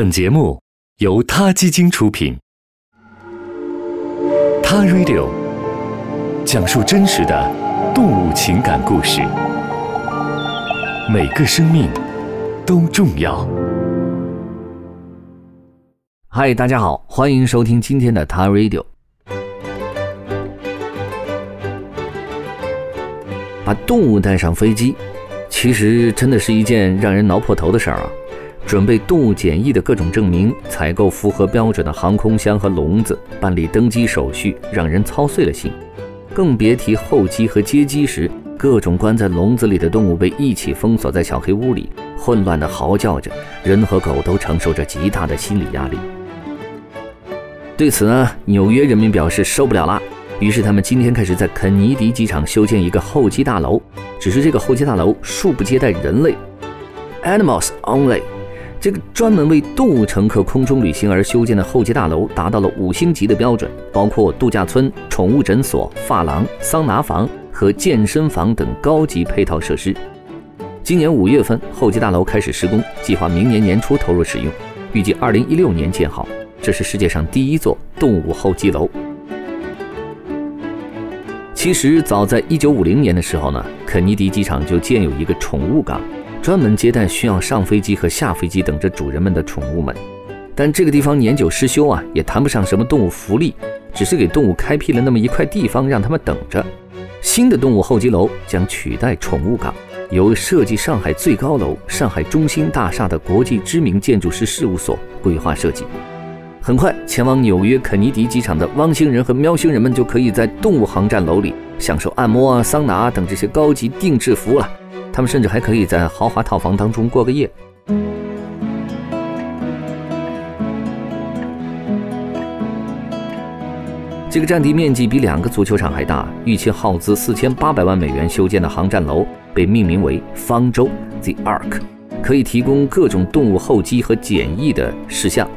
本节目由他基金出品，《他 Radio》讲述真实的动物情感故事，每个生命都重要。嗨，大家好，欢迎收听今天的《他 Radio》。把动物带上飞机，其实真的是一件让人挠破头的事儿啊！准备动物检疫的各种证明，采购符合标准的航空箱和笼子，办理登机手续，让人操碎了心。更别提候机和接机时，各种关在笼子里的动物被一起封锁在小黑屋里，混乱地嚎叫着，人和狗都承受着极大的心理压力。对此呢，纽约人民表示受不了了，于是他们今天开始在肯尼迪机场修建一个候机大楼，只是这个候机大楼恕不接待人类，Animals only。这个专门为动物乘客空中旅行而修建的候机大楼达到了五星级的标准，包括度假村、宠物诊所、发廊、桑拿房和健身房等高级配套设施。今年五月份，候机大楼开始施工，计划明年年初投入使用，预计二零一六年建好。这是世界上第一座动物候机楼。其实，早在一九五零年的时候呢，肯尼迪机场就建有一个宠物港。专门接待需要上飞机和下飞机等着主人们的宠物们，但这个地方年久失修啊，也谈不上什么动物福利，只是给动物开辟了那么一块地方让他们等着。新的动物候机楼将取代宠物港，由设计上海最高楼上海中心大厦的国际知名建筑师事务所规划设计。很快，前往纽约肯尼迪机场的汪星人和喵星人们就可以在动物航站楼里享受按摩啊、桑拿等这些高级定制服务了。他们甚至还可以在豪华套房当中过个夜。这个占地面积比两个足球场还大，预期耗资四千八百万美元修建的航站楼被命名为“方舟 ”（The Ark），可以提供各种动物候机和检疫的事项。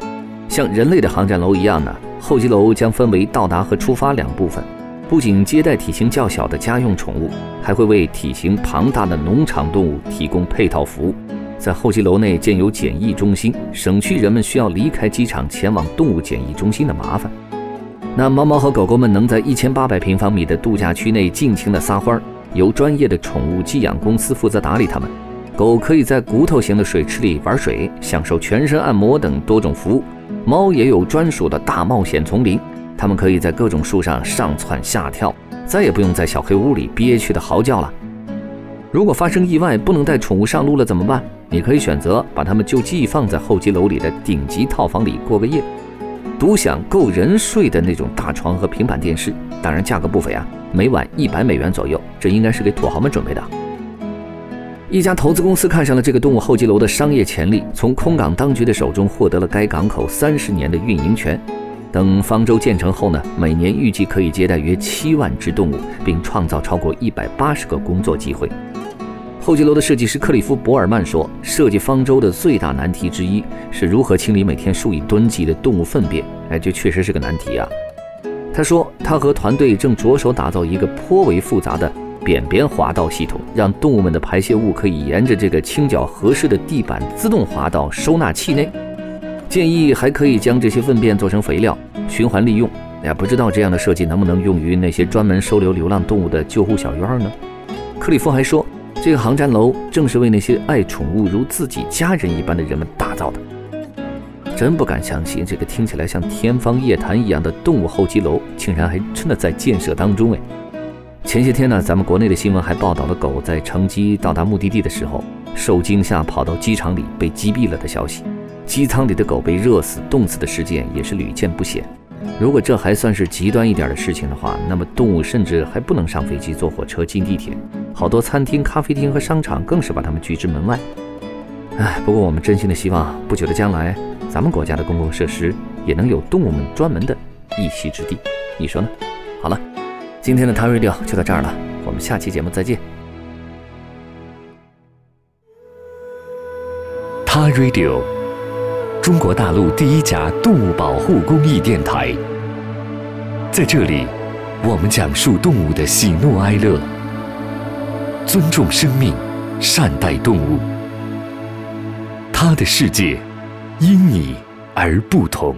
像人类的航站楼一样呢，候机楼将分为到达和出发两部分。不仅接待体型较小的家用宠物，还会为体型庞大的农场动物提供配套服务。在候机楼内建有检疫中心，省去人们需要离开机场前往动物检疫中心的麻烦。那猫猫和狗狗们能在一千八百平方米的度假区内尽情的撒欢儿，由专业的宠物寄养公司负责打理它们。狗可以在骨头型的水池里玩水，享受全身按摩等多种服务。猫也有专属的大冒险丛林。它们可以在各种树上上蹿下跳，再也不用在小黑屋里憋屈的嚎叫了。如果发生意外不能带宠物上路了怎么办？你可以选择把它们就寄放在候机楼里的顶级套房里过个夜，独享够人睡的那种大床和平板电视，当然价格不菲啊，每晚一百美元左右。这应该是给土豪们准备的。一家投资公司看上了这个动物候机楼的商业潜力，从空港当局的手中获得了该港口三十年的运营权。等方舟建成后呢，每年预计可以接待约七万只动物，并创造超过一百八十个工作机会。候机楼的设计师克里夫·博尔曼说：“设计方舟的最大难题之一是如何清理每天数以吨计的动物粪便。”哎，这确实是个难题啊。他说，他和团队正着手打造一个颇为复杂的扁扁滑道系统，让动物们的排泄物可以沿着这个倾角合适的地板自动滑到收纳器内。建议还可以将这些粪便做成肥料，循环利用。哎，不知道这样的设计能不能用于那些专门收留流浪动物的救护小院呢？克里夫还说，这个航站楼正是为那些爱宠物如自己家人一般的人们打造的。真不敢相信，这个听起来像天方夜谭一样的动物候机楼，竟然还真的在建设当中。哎，前些天呢，咱们国内的新闻还报道了狗在乘机到达目的地的时候，受惊吓跑到机场里被击毙了的消息。机舱里的狗被热死、冻死的事件也是屡见不鲜。如果这还算是极端一点的事情的话，那么动物甚至还不能上飞机、坐火车、进地铁，好多餐厅、咖啡厅和商场更是把它们拒之门外。唉，不过我们真心的希望，不久的将来，咱们国家的公共设施也能有动物们专门的一席之地。你说呢？好了，今天的 t a Radio 就到这儿了，我们下期节目再见。他 Radio。中国大陆第一家动物保护公益电台，在这里，我们讲述动物的喜怒哀乐，尊重生命，善待动物。他的世界，因你而不同。